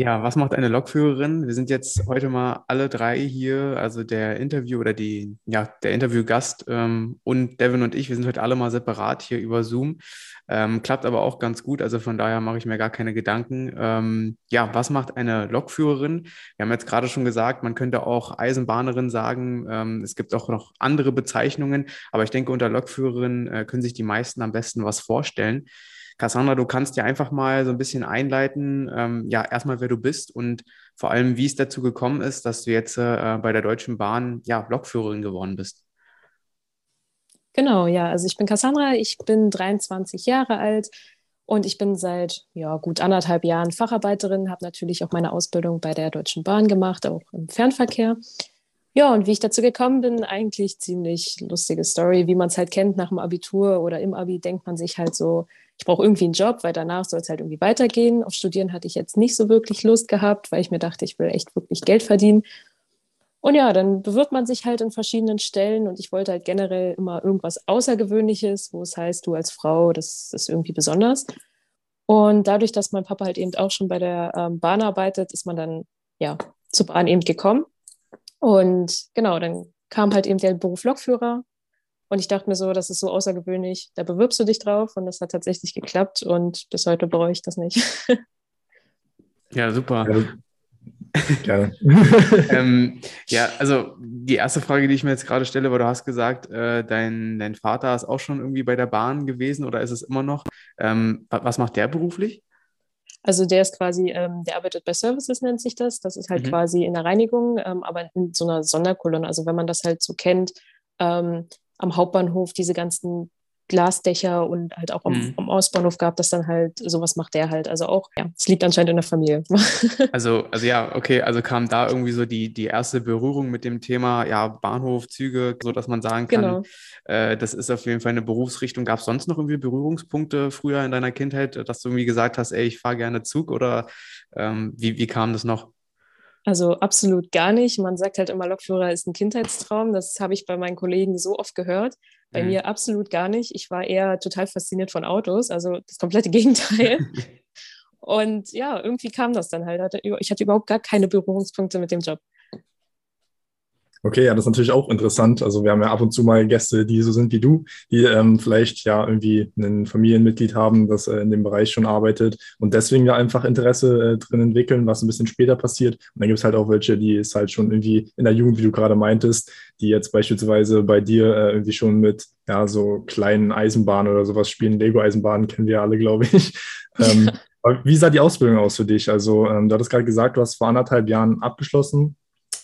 Ja, was macht eine Lokführerin? Wir sind jetzt heute mal alle drei hier, also der Interview oder die, ja, der Interviewgast ähm, und Devin und ich, wir sind heute alle mal separat hier über Zoom. Ähm, klappt aber auch ganz gut, also von daher mache ich mir gar keine Gedanken. Ähm, ja, was macht eine Lokführerin? Wir haben jetzt gerade schon gesagt, man könnte auch Eisenbahnerin sagen. Ähm, es gibt auch noch andere Bezeichnungen, aber ich denke, unter Lokführerin äh, können sich die meisten am besten was vorstellen. Cassandra, du kannst ja einfach mal so ein bisschen einleiten, ähm, ja, erstmal, wer du bist und vor allem, wie es dazu gekommen ist, dass du jetzt äh, bei der Deutschen Bahn, ja, Lokführerin geworden bist. Genau, ja, also ich bin Cassandra, ich bin 23 Jahre alt und ich bin seit ja, gut anderthalb Jahren Facharbeiterin, habe natürlich auch meine Ausbildung bei der Deutschen Bahn gemacht, auch im Fernverkehr. Ja, und wie ich dazu gekommen bin, eigentlich ziemlich lustige Story, wie man es halt kennt nach dem Abitur oder im Abi denkt man sich halt so, ich brauche irgendwie einen Job, weil danach soll es halt irgendwie weitergehen. Auf Studieren hatte ich jetzt nicht so wirklich Lust gehabt, weil ich mir dachte, ich will echt wirklich Geld verdienen. Und ja, dann bewirbt man sich halt in verschiedenen Stellen und ich wollte halt generell immer irgendwas Außergewöhnliches, wo es heißt, du als Frau, das ist irgendwie besonders. Und dadurch, dass mein Papa halt eben auch schon bei der ähm, Bahn arbeitet, ist man dann ja zur Bahn eben gekommen. Und genau, dann kam halt eben der Beruf Lokführer und ich dachte mir so, das ist so außergewöhnlich, da bewirbst du dich drauf und das hat tatsächlich geklappt und bis heute bereue ich das nicht. ja, super. Ja, ähm, ja, also die erste Frage, die ich mir jetzt gerade stelle, weil du hast gesagt, äh, dein, dein Vater ist auch schon irgendwie bei der Bahn gewesen oder ist es immer noch? Ähm, was macht der beruflich? Also der ist quasi, ähm, der arbeitet bei Services, nennt sich das. Das ist halt mhm. quasi in der Reinigung, ähm, aber in so einer Sonderkolonne. Also wenn man das halt so kennt, ähm, am Hauptbahnhof diese ganzen Glasdächer und halt auch am, mhm. am, Ausbahnhof gab das dann halt, sowas macht der halt. Also auch, ja, es liegt anscheinend in der Familie. also, also ja, okay, also kam da irgendwie so die, die erste Berührung mit dem Thema, ja, Bahnhof, Züge, so dass man sagen kann, genau. äh, das ist auf jeden Fall eine Berufsrichtung. Gab es sonst noch irgendwie Berührungspunkte früher in deiner Kindheit, dass du irgendwie gesagt hast, ey, ich fahre gerne Zug oder ähm, wie, wie kam das noch? Also absolut gar nicht. Man sagt halt immer, Lokführer ist ein Kindheitstraum. Das habe ich bei meinen Kollegen so oft gehört. Bei mhm. mir absolut gar nicht. Ich war eher total fasziniert von Autos, also das komplette Gegenteil. Und ja, irgendwie kam das dann halt. Ich hatte überhaupt gar keine Berührungspunkte mit dem Job. Okay, ja, das ist natürlich auch interessant. Also wir haben ja ab und zu mal Gäste, die so sind wie du, die ähm, vielleicht ja irgendwie ein Familienmitglied haben, das äh, in dem Bereich schon arbeitet und deswegen ja einfach Interesse äh, drin entwickeln, was ein bisschen später passiert. Und dann gibt es halt auch welche, die es halt schon irgendwie in der Jugend, wie du gerade meintest, die jetzt beispielsweise bei dir äh, irgendwie schon mit ja so kleinen Eisenbahnen oder sowas spielen. Lego-Eisenbahnen kennen wir alle, glaube ich. ähm, wie sah die Ausbildung aus für dich? Also ähm, du hattest gerade gesagt, du hast vor anderthalb Jahren abgeschlossen.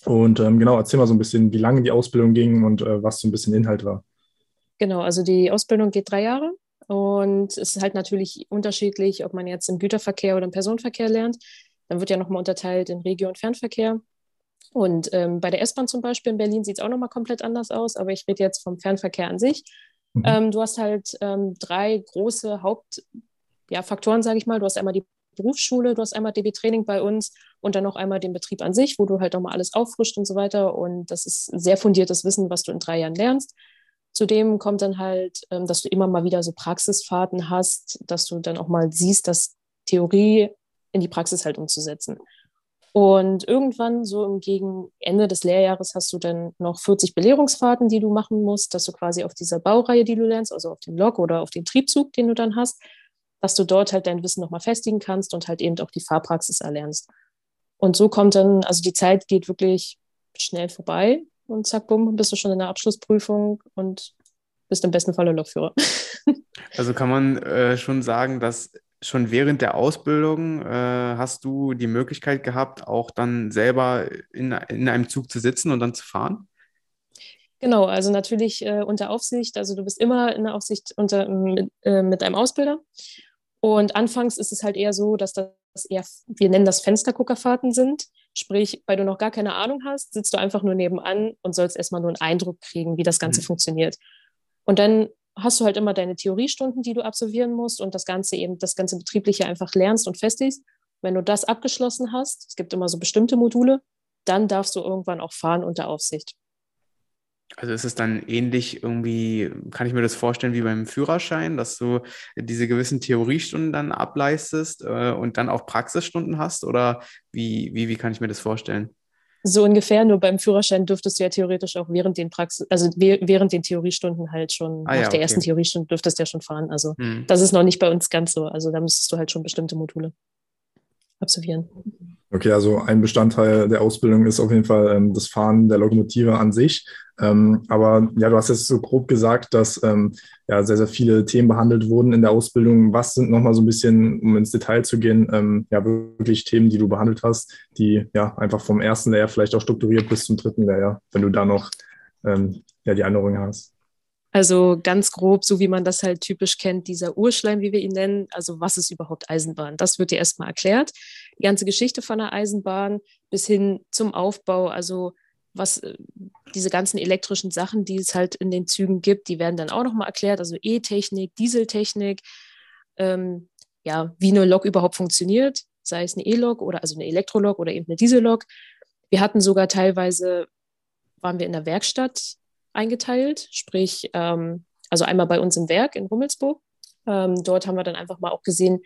Und ähm, genau, erzähl mal so ein bisschen, wie lange die Ausbildung ging und äh, was so ein bisschen Inhalt war. Genau, also die Ausbildung geht drei Jahre und es ist halt natürlich unterschiedlich, ob man jetzt im Güterverkehr oder im Personenverkehr lernt. Dann wird ja nochmal unterteilt in Regio- und Fernverkehr. Und ähm, bei der S-Bahn zum Beispiel in Berlin sieht es auch nochmal komplett anders aus, aber ich rede jetzt vom Fernverkehr an sich. Mhm. Ähm, du hast halt ähm, drei große Hauptfaktoren, ja, sage ich mal. Du hast einmal die Berufsschule, du hast einmal DB-Training bei uns und dann noch einmal den Betrieb an sich, wo du halt nochmal alles auffrischt und so weiter. Und das ist sehr fundiertes Wissen, was du in drei Jahren lernst. Zudem kommt dann halt, ähm, dass du immer mal wieder so Praxisfahrten hast, dass du dann auch mal siehst, dass Theorie in die Praxis halt umzusetzen. Und irgendwann, so im Gegen Ende des Lehrjahres, hast du dann noch 40 Belehrungsfahrten, die du machen musst, dass du quasi auf dieser Baureihe, die du lernst, also auf den Lok oder auf den Triebzug, den du dann hast, dass du dort halt dein Wissen nochmal festigen kannst und halt eben auch die Fahrpraxis erlernst. Und so kommt dann, also die Zeit geht wirklich schnell vorbei und zack, bumm, bist du schon in der Abschlussprüfung und bist im besten Falle Lokführer. Also kann man äh, schon sagen, dass schon während der Ausbildung äh, hast du die Möglichkeit gehabt, auch dann selber in, in einem Zug zu sitzen und dann zu fahren? Genau, also natürlich äh, unter Aufsicht. Also du bist immer in der Aufsicht unter, mit, äh, mit einem Ausbilder. Und anfangs ist es halt eher so, dass das eher, wir nennen das Fensterguckerfahrten sind. Sprich, weil du noch gar keine Ahnung hast, sitzt du einfach nur nebenan und sollst erstmal nur einen Eindruck kriegen, wie das Ganze mhm. funktioniert. Und dann hast du halt immer deine Theoriestunden, die du absolvieren musst und das Ganze eben, das ganze Betriebliche einfach lernst und festigst. Wenn du das abgeschlossen hast, es gibt immer so bestimmte Module, dann darfst du irgendwann auch fahren unter Aufsicht. Also ist es dann ähnlich irgendwie, kann ich mir das vorstellen wie beim Führerschein, dass du diese gewissen Theoriestunden dann ableistest äh, und dann auch Praxisstunden hast? Oder wie, wie, wie kann ich mir das vorstellen? So ungefähr, nur beim Führerschein dürftest du ja theoretisch auch während den Praxis, also während den Theoriestunden halt schon, ah, nach ja, der okay. ersten Theoriestunde dürftest du ja schon fahren. Also hm. das ist noch nicht bei uns ganz so. Also da müsstest du halt schon bestimmte Module absolvieren. Okay, also ein Bestandteil der Ausbildung ist auf jeden Fall ähm, das Fahren der Lokomotive an sich. Ähm, aber ja, du hast jetzt so grob gesagt, dass ähm, ja sehr, sehr viele Themen behandelt wurden in der Ausbildung. Was sind nochmal so ein bisschen, um ins Detail zu gehen, ähm, ja, wirklich Themen, die du behandelt hast, die ja einfach vom ersten Lehrjahr vielleicht auch strukturiert bis zum dritten Lehrjahr, wenn du da noch ähm, ja, die Erinnerungen hast? Also ganz grob, so wie man das halt typisch kennt, dieser Urschleim, wie wir ihn nennen. Also was ist überhaupt Eisenbahn? Das wird dir erstmal erklärt. Die ganze Geschichte von der Eisenbahn bis hin zum Aufbau, also was äh, diese ganzen elektrischen Sachen, die es halt in den Zügen gibt, die werden dann auch nochmal erklärt. Also E-Technik, Dieseltechnik, ähm, ja, wie eine Lok überhaupt funktioniert, sei es eine E-Lok oder also eine Elektrolok oder eben eine Diesellok. Wir hatten sogar teilweise, waren wir in der Werkstatt eingeteilt, sprich, ähm, also einmal bei uns im Werk in Rummelsburg. Ähm, dort haben wir dann einfach mal auch gesehen,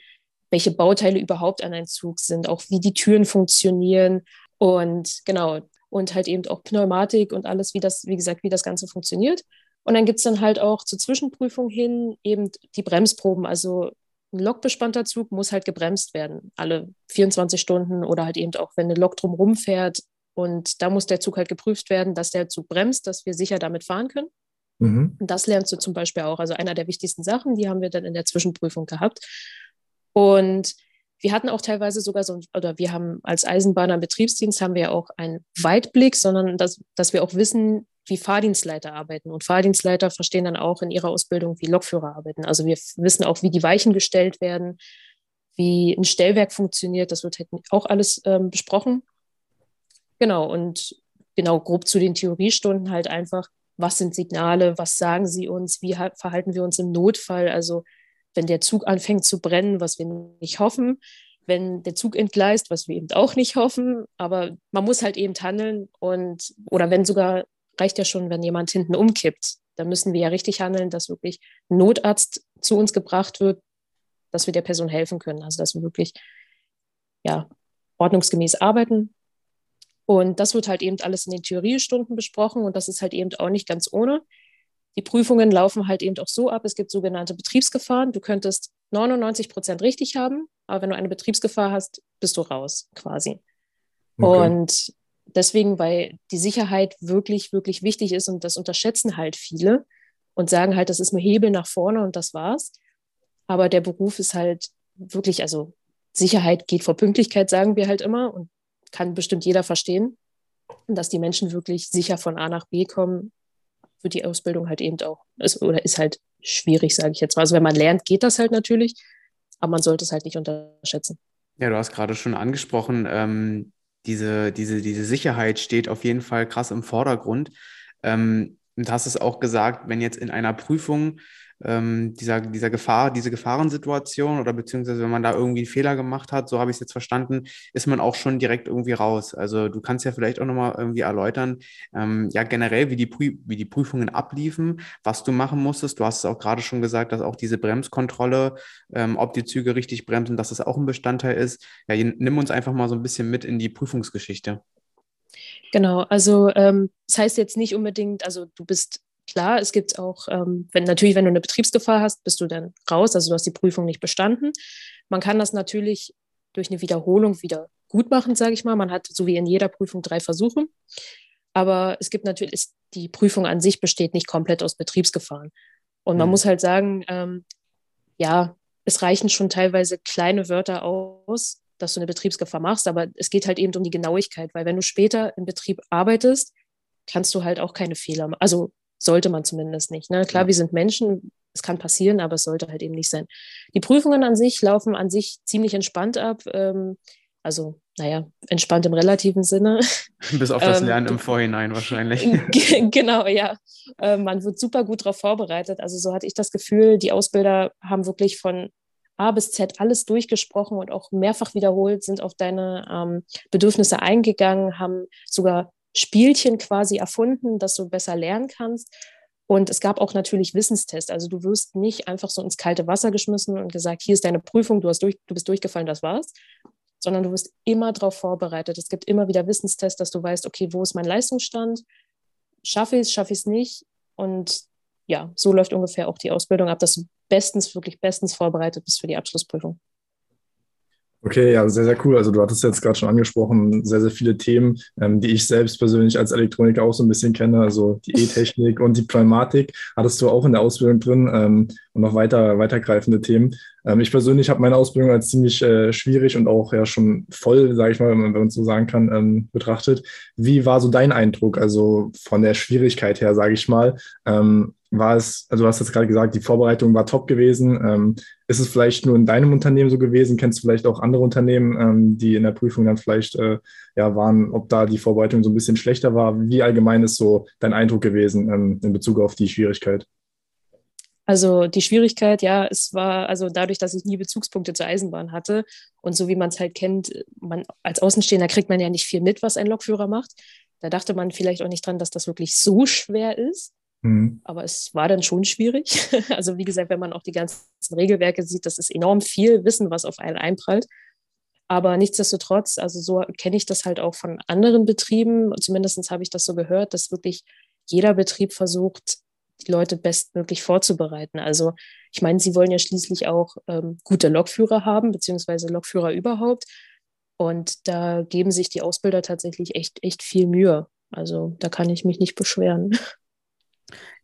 welche Bauteile überhaupt an einem Zug sind, auch wie die Türen funktionieren und genau, und halt eben auch Pneumatik und alles, wie das, wie gesagt, wie das Ganze funktioniert. Und dann gibt es dann halt auch zur Zwischenprüfung hin eben die Bremsproben. Also ein lokbespannter Zug muss halt gebremst werden, alle 24 Stunden oder halt eben auch, wenn eine Lok drumherum fährt, und da muss der Zug halt geprüft werden, dass der Zug bremst, dass wir sicher damit fahren können. Mhm. Und das lernst du zum Beispiel auch. Also einer der wichtigsten Sachen, die haben wir dann in der Zwischenprüfung gehabt. Und wir hatten auch teilweise sogar so, oder wir haben als Eisenbahner Betriebsdienst haben wir auch einen Weitblick, sondern dass, dass wir auch wissen, wie Fahrdienstleiter arbeiten. Und Fahrdienstleiter verstehen dann auch in ihrer Ausbildung, wie Lokführer arbeiten. Also wir wissen auch, wie die Weichen gestellt werden, wie ein Stellwerk funktioniert. Das wird halt auch alles ähm, besprochen. Genau, und genau grob zu den Theoriestunden halt einfach, was sind Signale, was sagen sie uns, wie verhalten wir uns im Notfall, also wenn der Zug anfängt zu brennen, was wir nicht hoffen, wenn der Zug entgleist, was wir eben auch nicht hoffen, aber man muss halt eben handeln und oder wenn sogar reicht ja schon, wenn jemand hinten umkippt, dann müssen wir ja richtig handeln, dass wirklich ein Notarzt zu uns gebracht wird, dass wir der Person helfen können, also dass wir wirklich ja ordnungsgemäß arbeiten. Und das wird halt eben alles in den Theoriestunden besprochen und das ist halt eben auch nicht ganz ohne. Die Prüfungen laufen halt eben auch so ab, es gibt sogenannte Betriebsgefahren. Du könntest 99 Prozent richtig haben, aber wenn du eine Betriebsgefahr hast, bist du raus quasi. Okay. Und deswegen, weil die Sicherheit wirklich, wirklich wichtig ist und das unterschätzen halt viele und sagen halt, das ist nur Hebel nach vorne und das war's. Aber der Beruf ist halt wirklich, also Sicherheit geht vor Pünktlichkeit, sagen wir halt immer. Und kann bestimmt jeder verstehen. Dass die Menschen wirklich sicher von A nach B kommen, wird die Ausbildung halt eben auch, ist, oder ist halt schwierig, sage ich jetzt mal. Also wenn man lernt, geht das halt natürlich, aber man sollte es halt nicht unterschätzen. Ja, du hast gerade schon angesprochen, ähm, diese, diese, diese Sicherheit steht auf jeden Fall krass im Vordergrund. Ähm, und hast es auch gesagt, wenn jetzt in einer Prüfung ähm, dieser, dieser Gefahr, diese Gefahrensituation oder beziehungsweise wenn man da irgendwie einen Fehler gemacht hat, so habe ich es jetzt verstanden, ist man auch schon direkt irgendwie raus. Also du kannst ja vielleicht auch nochmal irgendwie erläutern, ähm, ja generell, wie die, wie die Prüfungen abliefen, was du machen musstest. Du hast es auch gerade schon gesagt, dass auch diese Bremskontrolle, ähm, ob die Züge richtig bremsen, dass das auch ein Bestandteil ist. Ja, nimm uns einfach mal so ein bisschen mit in die Prüfungsgeschichte. Genau, also ähm, das heißt jetzt nicht unbedingt, also du bist Klar, es gibt auch, ähm, wenn natürlich, wenn du eine Betriebsgefahr hast, bist du dann raus, also du hast die Prüfung nicht bestanden. Man kann das natürlich durch eine Wiederholung wieder gut machen, sage ich mal. Man hat so wie in jeder Prüfung drei Versuche. Aber es gibt natürlich, die Prüfung an sich besteht nicht komplett aus Betriebsgefahren. Und man mhm. muss halt sagen, ähm, ja, es reichen schon teilweise kleine Wörter aus, dass du eine Betriebsgefahr machst, aber es geht halt eben um die Genauigkeit, weil wenn du später im Betrieb arbeitest, kannst du halt auch keine Fehler machen. Also sollte man zumindest nicht. Ne? Klar, wir sind Menschen, es kann passieren, aber es sollte halt eben nicht sein. Die Prüfungen an sich laufen an sich ziemlich entspannt ab. Ähm, also naja, entspannt im relativen Sinne. Bis auf das ähm, Lernen im Vorhinein wahrscheinlich. genau, ja. Äh, man wird super gut darauf vorbereitet. Also so hatte ich das Gefühl, die Ausbilder haben wirklich von A bis Z alles durchgesprochen und auch mehrfach wiederholt, sind auf deine ähm, Bedürfnisse eingegangen, haben sogar Spielchen quasi erfunden, dass du besser lernen kannst. Und es gab auch natürlich Wissenstests. Also du wirst nicht einfach so ins kalte Wasser geschmissen und gesagt, hier ist deine Prüfung, du, hast durch, du bist durchgefallen, das war's. Sondern du wirst immer darauf vorbereitet. Es gibt immer wieder Wissenstests, dass du weißt, okay, wo ist mein Leistungsstand? Schaffe ich es, schaffe ich es nicht? Und ja, so läuft ungefähr auch die Ausbildung ab, dass du bestens, wirklich bestens vorbereitet bist für die Abschlussprüfung. Okay, ja, sehr, sehr cool. Also du hattest jetzt gerade schon angesprochen, sehr, sehr viele Themen, ähm, die ich selbst persönlich als Elektroniker auch so ein bisschen kenne, also die E-Technik und die Pneumatik hattest du auch in der Ausbildung drin ähm, und noch weiter, weitergreifende Themen. Ähm, ich persönlich habe meine Ausbildung als ziemlich äh, schwierig und auch ja schon voll, sage ich mal, wenn man, man so sagen kann, ähm, betrachtet. Wie war so dein Eindruck, also von der Schwierigkeit her, sage ich mal? Ähm, war es, also du hast jetzt gerade gesagt, die Vorbereitung war top gewesen. Ähm, ist es vielleicht nur in deinem Unternehmen so gewesen? Kennst du vielleicht auch andere Unternehmen, ähm, die in der Prüfung dann vielleicht äh, ja waren, ob da die Vorbereitung so ein bisschen schlechter war? Wie allgemein ist so dein Eindruck gewesen ähm, in Bezug auf die Schwierigkeit? Also die Schwierigkeit, ja, es war also dadurch, dass ich nie Bezugspunkte zur Eisenbahn hatte und so wie man es halt kennt, man als Außenstehender kriegt man ja nicht viel mit, was ein Lokführer macht. Da dachte man vielleicht auch nicht dran, dass das wirklich so schwer ist. Mhm. Aber es war dann schon schwierig. Also wie gesagt, wenn man auch die ganzen Regelwerke sieht, das ist enorm viel Wissen, was auf einen einprallt. Aber nichtsdestotrotz, also so kenne ich das halt auch von anderen Betrieben. Zumindest habe ich das so gehört, dass wirklich jeder Betrieb versucht, die Leute bestmöglich vorzubereiten. Also ich meine, sie wollen ja schließlich auch ähm, gute Lokführer haben, beziehungsweise Lokführer überhaupt. Und da geben sich die Ausbilder tatsächlich echt, echt viel Mühe. Also da kann ich mich nicht beschweren.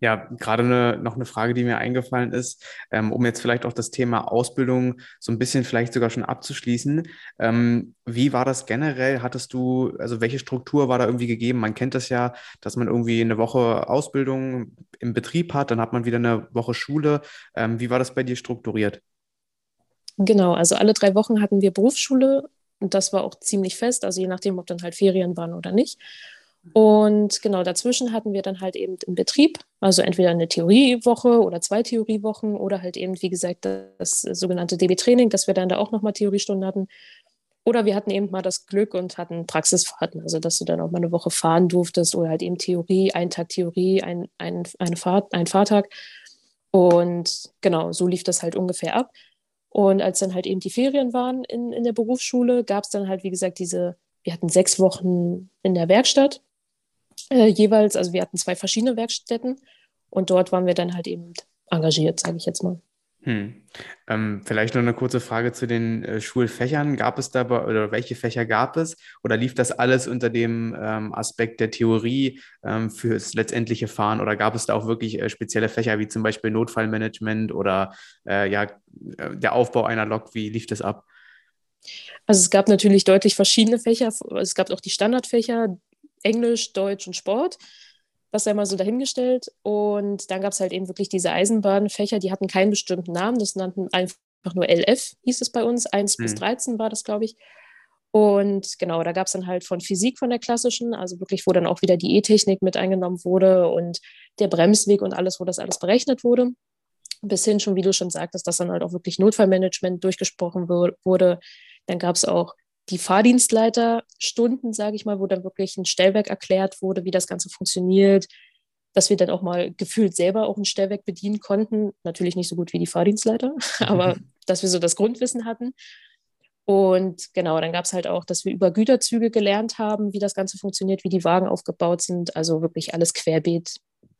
Ja, gerade eine, noch eine Frage, die mir eingefallen ist, ähm, um jetzt vielleicht auch das Thema Ausbildung so ein bisschen vielleicht sogar schon abzuschließen. Ähm, wie war das generell? Hattest du, also welche Struktur war da irgendwie gegeben? Man kennt das ja, dass man irgendwie eine Woche Ausbildung im Betrieb hat, dann hat man wieder eine Woche Schule. Ähm, wie war das bei dir strukturiert? Genau, also alle drei Wochen hatten wir Berufsschule und das war auch ziemlich fest, also je nachdem, ob dann halt Ferien waren oder nicht. Und genau dazwischen hatten wir dann halt eben im Betrieb, also entweder eine Theoriewoche oder zwei Theoriewochen oder halt eben, wie gesagt, das sogenannte DB-Training, dass wir dann da auch nochmal Theoriestunden hatten. Oder wir hatten eben mal das Glück und hatten Praxisfahrten, also dass du dann auch mal eine Woche fahren durftest oder halt eben Theorie, ein Tag Theorie, ein, ein, eine Fahrt, ein Fahrtag. Und genau, so lief das halt ungefähr ab. Und als dann halt eben die Ferien waren in, in der Berufsschule, gab es dann halt, wie gesagt, diese, wir hatten sechs Wochen in der Werkstatt äh, jeweils. Also wir hatten zwei verschiedene Werkstätten und dort waren wir dann halt eben engagiert, sage ich jetzt mal. Hm. Ähm, vielleicht noch eine kurze Frage zu den äh, Schulfächern. Gab es dabei oder welche Fächer gab es? Oder lief das alles unter dem ähm, Aspekt der Theorie ähm, fürs letztendliche Fahren? Oder gab es da auch wirklich äh, spezielle Fächer wie zum Beispiel Notfallmanagement oder äh, ja, äh, der Aufbau einer Lok? Wie lief das ab? Also es gab natürlich deutlich verschiedene Fächer. Es gab auch die Standardfächer, Englisch, Deutsch und Sport. Das sei mal so dahingestellt. Und dann gab es halt eben wirklich diese Eisenbahnfächer, die hatten keinen bestimmten Namen. Das nannten einfach nur LF, hieß es bei uns. 1 mhm. bis 13 war das, glaube ich. Und genau, da gab es dann halt von Physik von der klassischen, also wirklich, wo dann auch wieder die E-Technik mit eingenommen wurde und der Bremsweg und alles, wo das alles berechnet wurde. Bis hin schon, wie du schon sagtest, dass dann halt auch wirklich Notfallmanagement durchgesprochen wurde. Dann gab es auch die Fahrdienstleiterstunden, sage ich mal, wo dann wirklich ein Stellwerk erklärt wurde, wie das Ganze funktioniert, dass wir dann auch mal gefühlt selber auch ein Stellwerk bedienen konnten. Natürlich nicht so gut wie die Fahrdienstleiter, aber dass wir so das Grundwissen hatten. Und genau, dann gab es halt auch, dass wir über Güterzüge gelernt haben, wie das Ganze funktioniert, wie die Wagen aufgebaut sind. Also wirklich alles querbeet,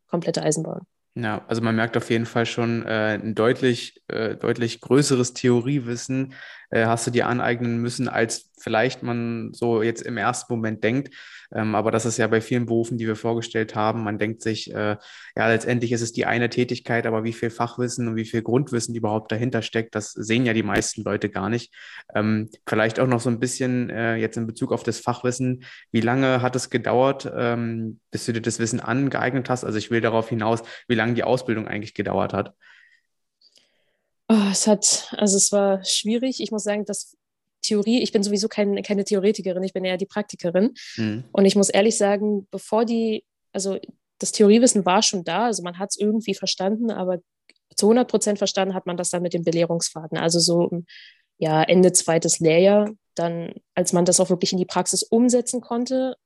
komplette Eisenbahn. Ja, also man merkt auf jeden Fall schon äh, ein deutlich, äh, deutlich größeres Theoriewissen äh, hast du dir aneignen müssen, als vielleicht man so jetzt im ersten Moment denkt. Ähm, aber das ist ja bei vielen Berufen, die wir vorgestellt haben. Man denkt sich, äh, ja, letztendlich ist es die eine Tätigkeit, aber wie viel Fachwissen und wie viel Grundwissen überhaupt dahinter steckt, das sehen ja die meisten Leute gar nicht. Ähm, vielleicht auch noch so ein bisschen äh, jetzt in Bezug auf das Fachwissen. Wie lange hat es gedauert, ähm, bis du dir das Wissen angeeignet hast? Also ich will darauf hinaus, wie lange die Ausbildung eigentlich gedauert hat. Oh, es hat, also es war schwierig. Ich muss sagen, dass Theorie, ich bin sowieso kein, keine Theoretikerin, ich bin eher die Praktikerin. Mhm. Und ich muss ehrlich sagen, bevor die, also das Theoriewissen war schon da, also man hat es irgendwie verstanden, aber zu 100 Prozent verstanden hat man das dann mit dem Belehrungsfaden. Also so ja, Ende zweites Lehrjahr, dann, als man das auch wirklich in die Praxis umsetzen konnte,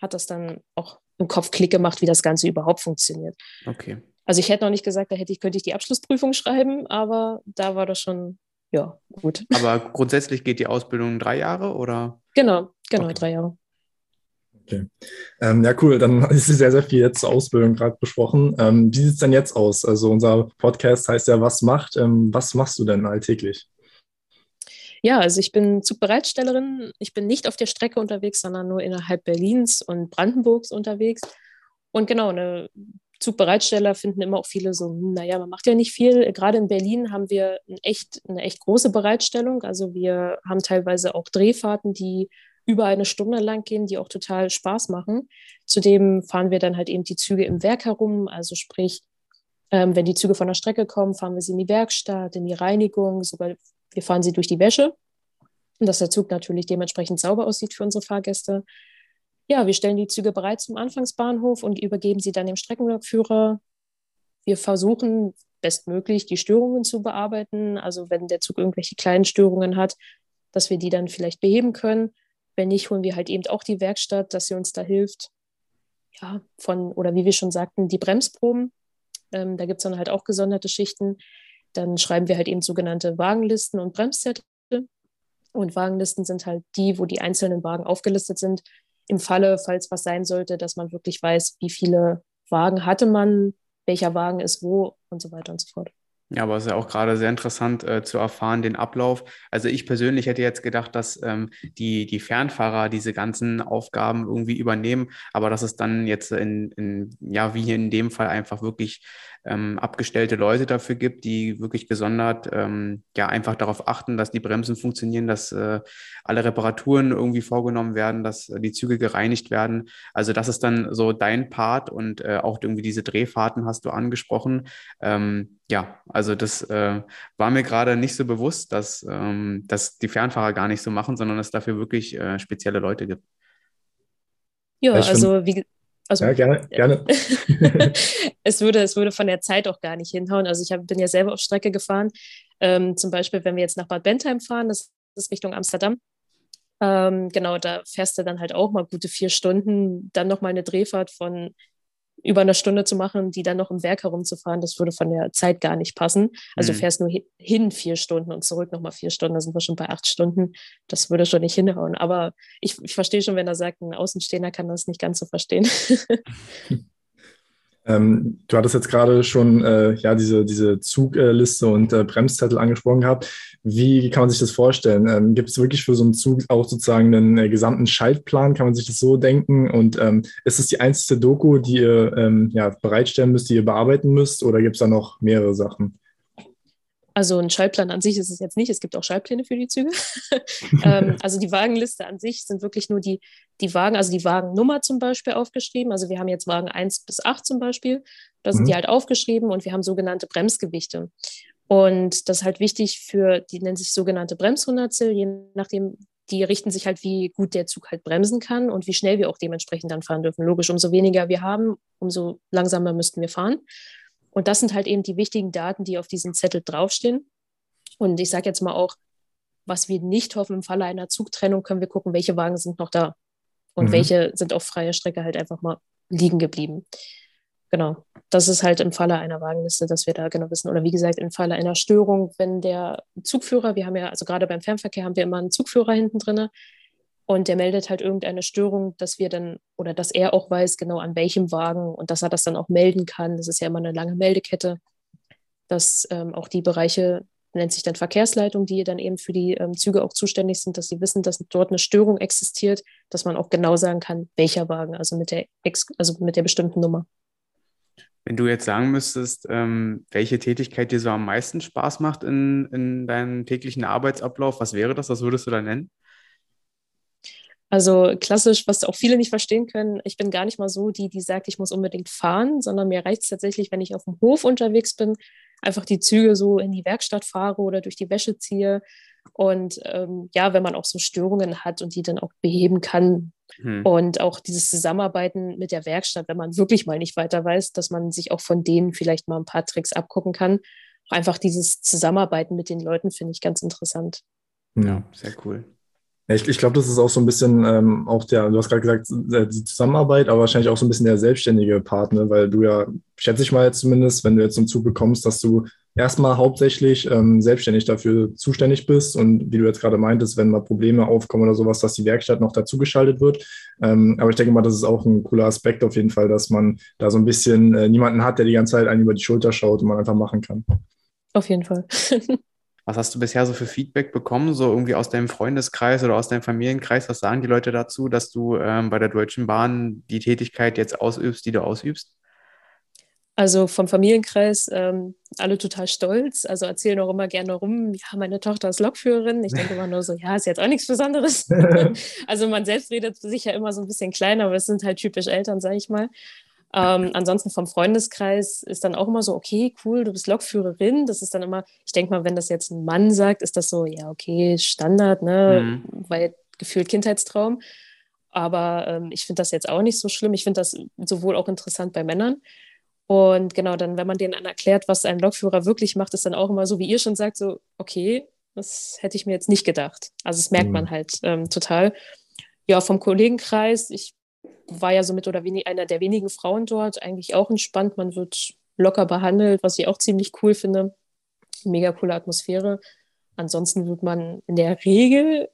hat das dann auch im Kopf Klick gemacht, wie das Ganze überhaupt funktioniert. Okay. Also ich hätte noch nicht gesagt, da hätte ich, könnte ich die Abschlussprüfung schreiben, aber da war das schon, ja, gut. Aber grundsätzlich geht die Ausbildung drei Jahre oder? Genau, genau, okay. drei Jahre. Okay. Ähm, ja, cool. Dann ist sehr, sehr viel jetzt zur Ausbildung gerade besprochen. Ähm, wie sieht es denn jetzt aus? Also unser Podcast heißt ja, was macht? Ähm, was machst du denn alltäglich? Ja, also ich bin Zugbereitstellerin. Ich bin nicht auf der Strecke unterwegs, sondern nur innerhalb Berlins und Brandenburgs unterwegs. Und genau, eine Zugbereitsteller finden immer auch viele so, hm, naja, man macht ja nicht viel. Gerade in Berlin haben wir eine echt, eine echt große Bereitstellung. Also wir haben teilweise auch Drehfahrten, die über eine Stunde lang gehen, die auch total Spaß machen. Zudem fahren wir dann halt eben die Züge im Werk herum, also sprich, ähm, wenn die Züge von der Strecke kommen, fahren wir sie in die Werkstatt, in die Reinigung, sogar wir fahren sie durch die Wäsche, und dass der Zug natürlich dementsprechend sauber aussieht für unsere Fahrgäste. Ja, wir stellen die Züge bereit zum Anfangsbahnhof und übergeben sie dann dem Streckenlokführer. Wir versuchen bestmöglich die Störungen zu bearbeiten. Also wenn der Zug irgendwelche kleinen Störungen hat, dass wir die dann vielleicht beheben können. Wenn nicht, holen wir halt eben auch die Werkstatt, dass sie uns da hilft. Ja, von, oder wie wir schon sagten, die Bremsproben. Ähm, da gibt es dann halt auch gesonderte Schichten. Dann schreiben wir halt eben sogenannte Wagenlisten und Bremszettel. Und Wagenlisten sind halt die, wo die einzelnen Wagen aufgelistet sind. Im Falle, falls was sein sollte, dass man wirklich weiß, wie viele Wagen hatte man, welcher Wagen ist wo und so weiter und so fort. Ja, aber es ist ja auch gerade sehr interessant äh, zu erfahren, den Ablauf. Also ich persönlich hätte jetzt gedacht, dass ähm, die, die Fernfahrer diese ganzen Aufgaben irgendwie übernehmen, aber dass es dann jetzt in, in ja, wie hier in dem Fall einfach wirklich ähm, abgestellte Leute dafür gibt, die wirklich gesondert ähm, ja einfach darauf achten, dass die Bremsen funktionieren, dass äh, alle Reparaturen irgendwie vorgenommen werden, dass äh, die Züge gereinigt werden. Also das ist dann so dein Part und äh, auch irgendwie diese Drehfahrten hast du angesprochen. Ähm, ja, also das äh, war mir gerade nicht so bewusst, dass, ähm, dass die Fernfahrer gar nicht so machen, sondern es dafür wirklich äh, spezielle Leute gibt. Ja, also wie, also, ja, gerne, gerne. es, würde, es würde von der Zeit auch gar nicht hinhauen. Also ich hab, bin ja selber auf Strecke gefahren. Ähm, zum Beispiel, wenn wir jetzt nach Bad Bentheim fahren, das ist Richtung Amsterdam. Ähm, genau, da fährst du dann halt auch mal gute vier Stunden, dann nochmal eine Drehfahrt von über eine Stunde zu machen, die dann noch im Werk herumzufahren, das würde von der Zeit gar nicht passen. Also mhm. du fährst nur hin vier Stunden und zurück nochmal vier Stunden, da sind wir schon bei acht Stunden. Das würde schon nicht hinhauen. Aber ich, ich verstehe schon, wenn er sagt, ein Außenstehender kann das nicht ganz so verstehen. Ähm, du hattest jetzt gerade schon äh, ja, diese, diese Zugliste und äh, Bremszettel angesprochen gehabt. Wie kann man sich das vorstellen? Ähm, Gibt es wirklich für so einen Zug auch sozusagen einen äh, gesamten Schaltplan? Kann man sich das so denken? Und ähm, ist es die einzige Doku, die ihr ähm, ja, bereitstellen müsst, die ihr bearbeiten müsst? Oder gibt es da noch mehrere Sachen? Also ein Schaltplan an sich ist es jetzt nicht. Es gibt auch Schaltpläne für die Züge. ähm, also die Wagenliste an sich sind wirklich nur die, die Wagen, also die Wagennummer zum Beispiel aufgeschrieben. Also wir haben jetzt Wagen 1 bis 8 zum Beispiel. Da sind mhm. die halt aufgeschrieben und wir haben sogenannte Bremsgewichte. Und das ist halt wichtig für, die nennen sich sogenannte Bremshundertstel, je nachdem, die richten sich halt, wie gut der Zug halt bremsen kann und wie schnell wir auch dementsprechend dann fahren dürfen. Logisch, umso weniger wir haben, umso langsamer müssten wir fahren. Und das sind halt eben die wichtigen Daten, die auf diesem Zettel draufstehen. Und ich sage jetzt mal auch, was wir nicht hoffen, im Falle einer Zugtrennung können wir gucken, welche Wagen sind noch da und mhm. welche sind auf freier Strecke halt einfach mal liegen geblieben. Genau, das ist halt im Falle einer Wagenliste, dass wir da genau wissen. Oder wie gesagt, im Falle einer Störung, wenn der Zugführer, wir haben ja, also gerade beim Fernverkehr haben wir immer einen Zugführer hinten drin, und der meldet halt irgendeine Störung, dass wir dann oder dass er auch weiß, genau an welchem Wagen und dass er das dann auch melden kann. Das ist ja immer eine lange Meldekette, dass ähm, auch die Bereiche, nennt sich dann Verkehrsleitung, die dann eben für die ähm, Züge auch zuständig sind, dass sie wissen, dass dort eine Störung existiert, dass man auch genau sagen kann, welcher Wagen, also mit der, Ex also mit der bestimmten Nummer. Wenn du jetzt sagen müsstest, ähm, welche Tätigkeit dir so am meisten Spaß macht in, in deinem täglichen Arbeitsablauf, was wäre das? Was würdest du da nennen? Also klassisch, was auch viele nicht verstehen können, ich bin gar nicht mal so die, die sagt, ich muss unbedingt fahren, sondern mir reicht es tatsächlich, wenn ich auf dem Hof unterwegs bin, einfach die Züge so in die Werkstatt fahre oder durch die Wäsche ziehe Und ähm, ja, wenn man auch so Störungen hat und die dann auch beheben kann. Hm. Und auch dieses Zusammenarbeiten mit der Werkstatt, wenn man wirklich mal nicht weiter weiß, dass man sich auch von denen vielleicht mal ein paar Tricks abgucken kann. Auch einfach dieses Zusammenarbeiten mit den Leuten finde ich ganz interessant. Ja, sehr cool. Ich, ich glaube, das ist auch so ein bisschen ähm, auch der, du hast gerade gesagt, die Zusammenarbeit, aber wahrscheinlich auch so ein bisschen der selbstständige Partner, weil du ja, schätze ich mal jetzt zumindest, wenn du jetzt zum Zug bekommst, dass du erstmal hauptsächlich ähm, selbstständig dafür zuständig bist und wie du jetzt gerade meintest, wenn mal Probleme aufkommen oder sowas, dass die Werkstatt noch dazugeschaltet wird. Ähm, aber ich denke mal, das ist auch ein cooler Aspekt auf jeden Fall, dass man da so ein bisschen äh, niemanden hat, der die ganze Zeit einen über die Schulter schaut und man einfach machen kann. Auf jeden Fall. Was hast du bisher so für Feedback bekommen, so irgendwie aus deinem Freundeskreis oder aus deinem Familienkreis? Was sagen die Leute dazu, dass du ähm, bei der Deutschen Bahn die Tätigkeit jetzt ausübst, die du ausübst? Also vom Familienkreis ähm, alle total stolz. Also erzählen auch immer gerne rum, ja, meine Tochter ist Lokführerin. Ich denke immer nur so, ja, ist jetzt auch nichts Besonderes. also man selbst redet sich ja immer so ein bisschen kleiner, aber es sind halt typisch Eltern, sage ich mal. Ähm, ansonsten vom Freundeskreis ist dann auch immer so, okay, cool, du bist Lokführerin. Das ist dann immer, ich denke mal, wenn das jetzt ein Mann sagt, ist das so, ja, okay, Standard, ne? Mhm. Weil gefühlt Kindheitstraum. Aber ähm, ich finde das jetzt auch nicht so schlimm. Ich finde das sowohl auch interessant bei Männern. Und genau, dann, wenn man denen erklärt, was ein Lokführer wirklich macht, ist dann auch immer so, wie ihr schon sagt, so, okay, das hätte ich mir jetzt nicht gedacht. Also das merkt mhm. man halt ähm, total. Ja, vom Kollegenkreis, ich war ja somit oder wenig, einer der wenigen Frauen dort, eigentlich auch entspannt. Man wird locker behandelt, was ich auch ziemlich cool finde. Mega coole Atmosphäre. Ansonsten wird man in der Regel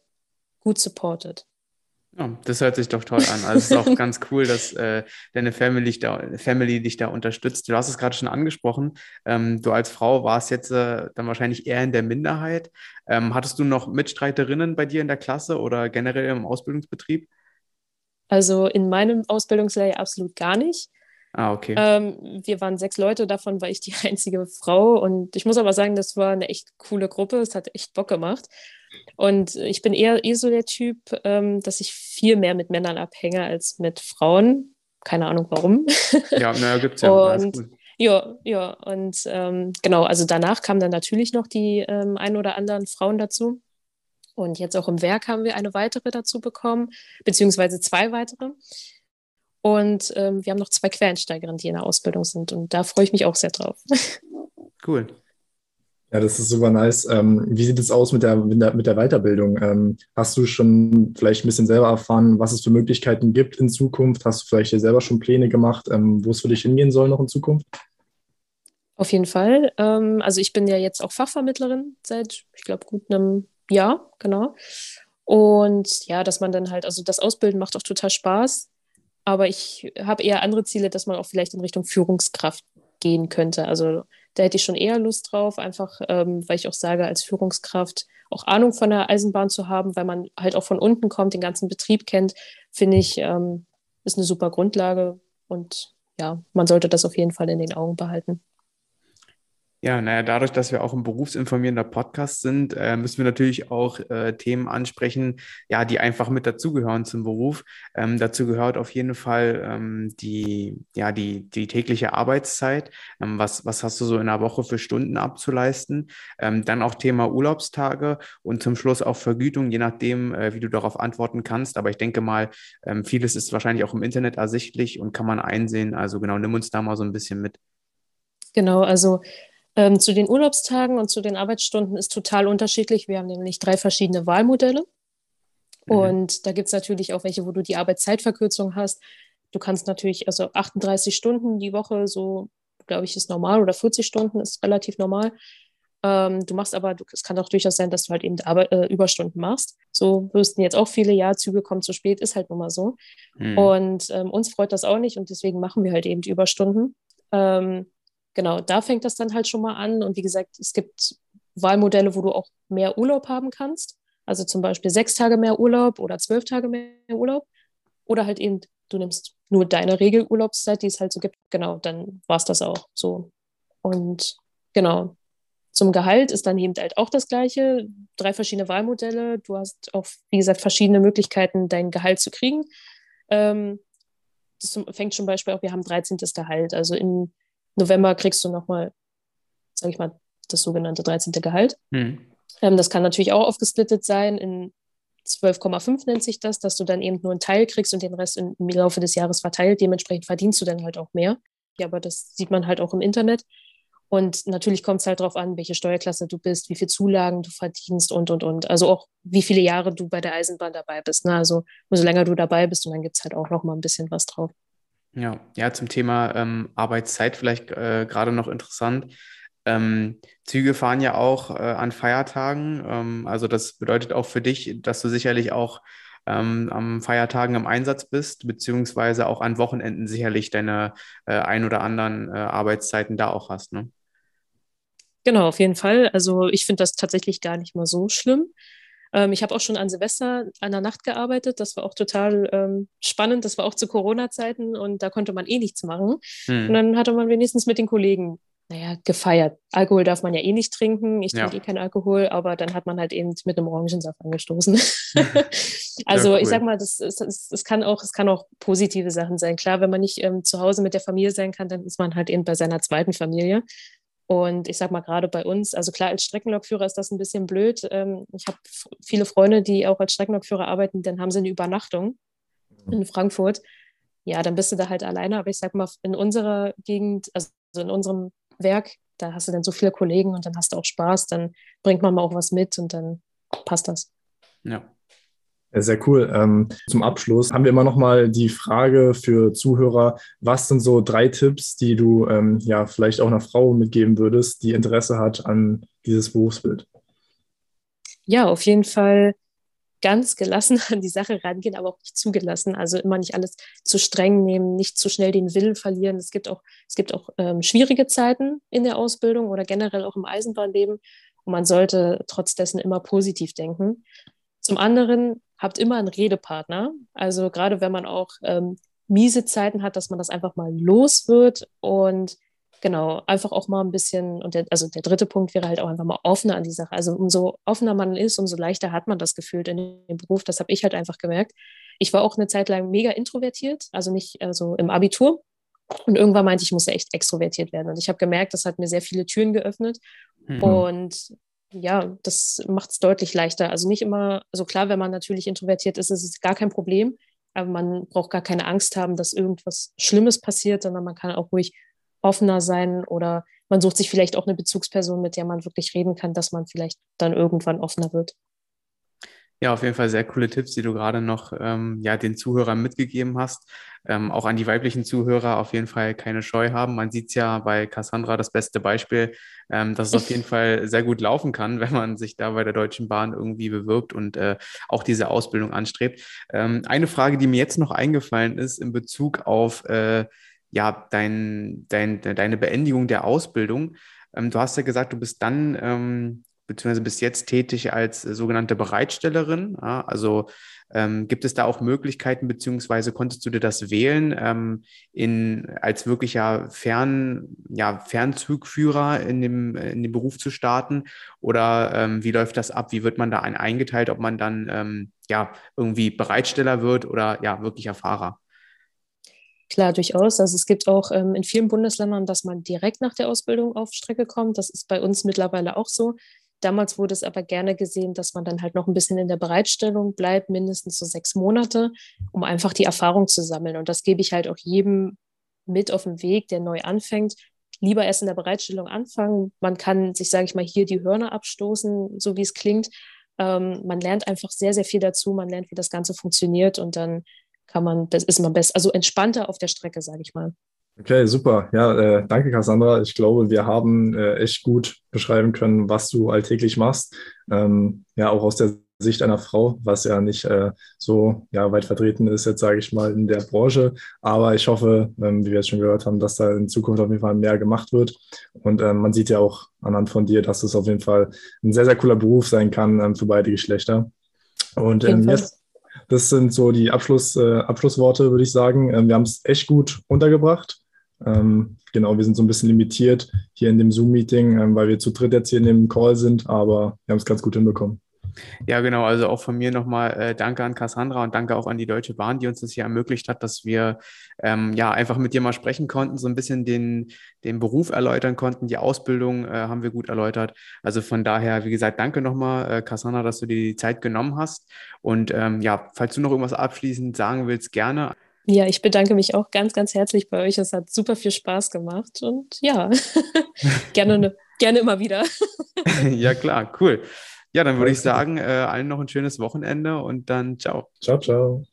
gut supported. Ja, das hört sich doch toll an. Also es ist auch ganz cool, dass äh, deine Family dich, da, Family dich da unterstützt. Du hast es gerade schon angesprochen. Ähm, du als Frau warst jetzt äh, dann wahrscheinlich eher in der Minderheit. Ähm, hattest du noch Mitstreiterinnen bei dir in der Klasse oder generell im Ausbildungsbetrieb? Also in meinem Ausbildungslehrjahr absolut gar nicht. Ah, okay. Ähm, wir waren sechs Leute, davon war ich die einzige Frau. Und ich muss aber sagen, das war eine echt coole Gruppe. Es hat echt Bock gemacht. Und ich bin eher eh so der Typ, ähm, dass ich viel mehr mit Männern abhänge als mit Frauen. Keine Ahnung warum. Ja, naja, gibt es ja. Und, ja, ja, und ähm, genau, also danach kamen dann natürlich noch die ähm, ein oder anderen Frauen dazu. Und jetzt auch im Werk haben wir eine weitere dazu bekommen, beziehungsweise zwei weitere. Und ähm, wir haben noch zwei Quereinsteigerinnen, die in der Ausbildung sind. Und da freue ich mich auch sehr drauf. Cool. Ja, das ist super nice. Ähm, wie sieht es aus mit der, mit der Weiterbildung? Ähm, hast du schon vielleicht ein bisschen selber erfahren, was es für Möglichkeiten gibt in Zukunft? Hast du vielleicht dir selber schon Pläne gemacht, ähm, wo es für dich hingehen soll noch in Zukunft? Auf jeden Fall. Ähm, also ich bin ja jetzt auch Fachvermittlerin seit, ich glaube, gut einem ja, genau. Und ja, dass man dann halt, also das Ausbilden macht auch total Spaß, aber ich habe eher andere Ziele, dass man auch vielleicht in Richtung Führungskraft gehen könnte. Also da hätte ich schon eher Lust drauf, einfach ähm, weil ich auch sage, als Führungskraft auch Ahnung von der Eisenbahn zu haben, weil man halt auch von unten kommt, den ganzen Betrieb kennt, finde ich, ähm, ist eine super Grundlage und ja, man sollte das auf jeden Fall in den Augen behalten. Ja, naja, dadurch, dass wir auch ein berufsinformierender Podcast sind, äh, müssen wir natürlich auch äh, Themen ansprechen, ja, die einfach mit dazugehören zum Beruf. Ähm, dazu gehört auf jeden Fall ähm, die, ja, die, die tägliche Arbeitszeit. Ähm, was, was hast du so in der Woche für Stunden abzuleisten? Ähm, dann auch Thema Urlaubstage und zum Schluss auch Vergütung, je nachdem, äh, wie du darauf antworten kannst. Aber ich denke mal, ähm, vieles ist wahrscheinlich auch im Internet ersichtlich und kann man einsehen. Also genau, nimm uns da mal so ein bisschen mit. Genau, also ähm, zu den Urlaubstagen und zu den Arbeitsstunden ist total unterschiedlich. Wir haben nämlich drei verschiedene Wahlmodelle. Mhm. Und da gibt es natürlich auch welche, wo du die Arbeitszeitverkürzung hast. Du kannst natürlich, also 38 Stunden die Woche, so glaube ich, ist normal oder 40 Stunden ist relativ normal. Ähm, du machst aber, du, es kann auch durchaus sein, dass du halt eben Arbeit, äh, Überstunden machst. So wüssten jetzt auch viele, ja, Züge kommen zu spät, ist halt nun mal so. Mhm. Und ähm, uns freut das auch nicht und deswegen machen wir halt eben die Überstunden. Ähm, genau, da fängt das dann halt schon mal an. Und wie gesagt, es gibt Wahlmodelle, wo du auch mehr Urlaub haben kannst. Also zum Beispiel sechs Tage mehr Urlaub oder zwölf Tage mehr Urlaub. Oder halt eben, du nimmst nur deine Regelurlaubszeit, die es halt so gibt. Genau, dann war es das auch so. Und genau, zum Gehalt ist dann eben halt auch das Gleiche. Drei verschiedene Wahlmodelle. Du hast auch, wie gesagt, verschiedene Möglichkeiten, dein Gehalt zu kriegen. Ähm, das fängt zum Beispiel auch, wir haben 13. Gehalt. Also in November kriegst du nochmal, sag ich mal, das sogenannte 13. Gehalt. Hm. Ähm, das kann natürlich auch aufgesplittet sein in 12,5 nennt sich das, dass du dann eben nur einen Teil kriegst und den Rest im Laufe des Jahres verteilt. Dementsprechend verdienst du dann halt auch mehr. Ja, aber das sieht man halt auch im Internet. Und natürlich kommt es halt darauf an, welche Steuerklasse du bist, wie viel Zulagen du verdienst und, und, und. Also auch, wie viele Jahre du bei der Eisenbahn dabei bist. Ne? Also umso länger du dabei bist und dann gibt es halt auch noch mal ein bisschen was drauf. Ja, ja zum Thema ähm, Arbeitszeit vielleicht äh, gerade noch interessant. Ähm, Züge fahren ja auch äh, an Feiertagen. Ähm, also das bedeutet auch für dich, dass du sicherlich auch ähm, am Feiertagen im Einsatz bist, beziehungsweise auch an Wochenenden sicherlich deine äh, ein oder anderen äh, Arbeitszeiten da auch hast. Ne? Genau, auf jeden Fall. Also ich finde das tatsächlich gar nicht mal so schlimm. Ähm, ich habe auch schon an Silvester an der Nacht gearbeitet. Das war auch total ähm, spannend. Das war auch zu Corona-Zeiten und da konnte man eh nichts machen. Hm. Und dann hatte man wenigstens mit den Kollegen naja, gefeiert. Alkohol darf man ja eh nicht trinken. Ich trinke ja. eh keinen Alkohol, aber dann hat man halt eben mit einem Orangensaft angestoßen. also ja, cool. ich sag mal, das, das, das, kann auch, es kann auch positive Sachen sein. Klar, wenn man nicht ähm, zu Hause mit der Familie sein kann, dann ist man halt eben bei seiner zweiten Familie. Und ich sag mal, gerade bei uns, also klar, als Streckenlokführer ist das ein bisschen blöd. Ähm, ich habe viele Freunde, die auch als Streckenlokführer arbeiten, dann haben sie eine Übernachtung mhm. in Frankfurt. Ja, dann bist du da halt alleine. Aber ich sag mal, in unserer Gegend, also in unserem Werk, da hast du dann so viele Kollegen und dann hast du auch Spaß, dann bringt man mal auch was mit und dann passt das. Ja. Sehr cool. Ähm, zum Abschluss haben wir immer noch mal die Frage für Zuhörer: Was sind so drei Tipps, die du ähm, ja vielleicht auch einer Frau mitgeben würdest, die Interesse hat an dieses Berufsbild? Ja, auf jeden Fall ganz gelassen an die Sache rangehen, aber auch nicht zugelassen. Also immer nicht alles zu streng nehmen, nicht zu schnell den Willen verlieren. Es gibt auch, es gibt auch ähm, schwierige Zeiten in der Ausbildung oder generell auch im Eisenbahnleben. Und man sollte trotz dessen immer positiv denken. Zum anderen habt immer einen Redepartner. Also gerade wenn man auch ähm, miese Zeiten hat, dass man das einfach mal los wird und genau, einfach auch mal ein bisschen, und der, also der dritte Punkt wäre halt auch einfach mal offener an die Sache. Also umso offener man ist, umso leichter hat man das gefühlt in dem Beruf. Das habe ich halt einfach gemerkt. Ich war auch eine Zeit lang mega introvertiert, also nicht also im Abitur. Und irgendwann meinte ich, ich musste echt extrovertiert werden. Und ich habe gemerkt, das hat mir sehr viele Türen geöffnet. Mhm. Und ja, das macht es deutlich leichter. Also nicht immer, also klar, wenn man natürlich introvertiert ist, ist es gar kein Problem. Aber man braucht gar keine Angst haben, dass irgendwas Schlimmes passiert, sondern man kann auch ruhig offener sein oder man sucht sich vielleicht auch eine Bezugsperson, mit der man wirklich reden kann, dass man vielleicht dann irgendwann offener wird. Ja, auf jeden Fall sehr coole Tipps, die du gerade noch ähm, ja, den Zuhörern mitgegeben hast. Ähm, auch an die weiblichen Zuhörer auf jeden Fall keine Scheu haben. Man sieht es ja bei Cassandra das beste Beispiel, ähm, dass es auf jeden Fall sehr gut laufen kann, wenn man sich da bei der Deutschen Bahn irgendwie bewirbt und äh, auch diese Ausbildung anstrebt. Ähm, eine Frage, die mir jetzt noch eingefallen ist in Bezug auf äh, ja, dein, dein, deine Beendigung der Ausbildung. Ähm, du hast ja gesagt, du bist dann, ähm, beziehungsweise bist jetzt tätig als äh, sogenannte Bereitstellerin. Ja, also ähm, gibt es da auch Möglichkeiten, beziehungsweise konntest du dir das wählen, ähm, in, als wirklicher Fern, ja, Fernzugführer in dem, in dem Beruf zu starten? Oder ähm, wie läuft das ab? Wie wird man da ein, eingeteilt, ob man dann ähm, ja, irgendwie Bereitsteller wird oder ja, wirklicher Fahrer? Klar, durchaus. Also es gibt auch ähm, in vielen Bundesländern, dass man direkt nach der Ausbildung auf Strecke kommt. Das ist bei uns mittlerweile auch so. Damals wurde es aber gerne gesehen, dass man dann halt noch ein bisschen in der Bereitstellung bleibt, mindestens so sechs Monate, um einfach die Erfahrung zu sammeln. Und das gebe ich halt auch jedem mit auf den Weg, der neu anfängt. Lieber erst in der Bereitstellung anfangen. Man kann sich, sage ich mal, hier die Hörner abstoßen, so wie es klingt. Ähm, man lernt einfach sehr, sehr viel dazu. Man lernt, wie das Ganze funktioniert und dann kann man, ist man besser, also entspannter auf der Strecke, sage ich mal. Okay, super. Ja, äh, danke, Cassandra. Ich glaube, wir haben äh, echt gut beschreiben können, was du alltäglich machst. Ähm, ja, auch aus der Sicht einer Frau, was ja nicht äh, so ja, weit vertreten ist, jetzt sage ich mal, in der Branche. Aber ich hoffe, ähm, wie wir jetzt schon gehört haben, dass da in Zukunft auf jeden Fall mehr gemacht wird. Und ähm, man sieht ja auch anhand von dir, dass es auf jeden Fall ein sehr, sehr cooler Beruf sein kann ähm, für beide Geschlechter. Und ähm, jetzt das sind so die Abschluss, äh, Abschlussworte, würde ich sagen. Ähm, wir haben es echt gut untergebracht. Ähm, genau, wir sind so ein bisschen limitiert hier in dem Zoom-Meeting, ähm, weil wir zu dritt jetzt hier in dem Call sind, aber wir haben es ganz gut hinbekommen. Ja, genau. Also auch von mir nochmal äh, danke an Cassandra und danke auch an die Deutsche Bahn, die uns das hier ermöglicht hat, dass wir ähm, ja einfach mit dir mal sprechen konnten, so ein bisschen den, den Beruf erläutern konnten. Die Ausbildung äh, haben wir gut erläutert. Also von daher, wie gesagt, danke nochmal, äh, Cassandra, dass du dir die Zeit genommen hast. Und ähm, ja, falls du noch irgendwas abschließend sagen willst, gerne. Ja, ich bedanke mich auch ganz, ganz herzlich bei euch. Es hat super viel Spaß gemacht und ja, gerne, gerne immer wieder. ja, klar, cool. Ja, dann würde ich sagen, äh, allen noch ein schönes Wochenende und dann ciao. Ciao, ciao.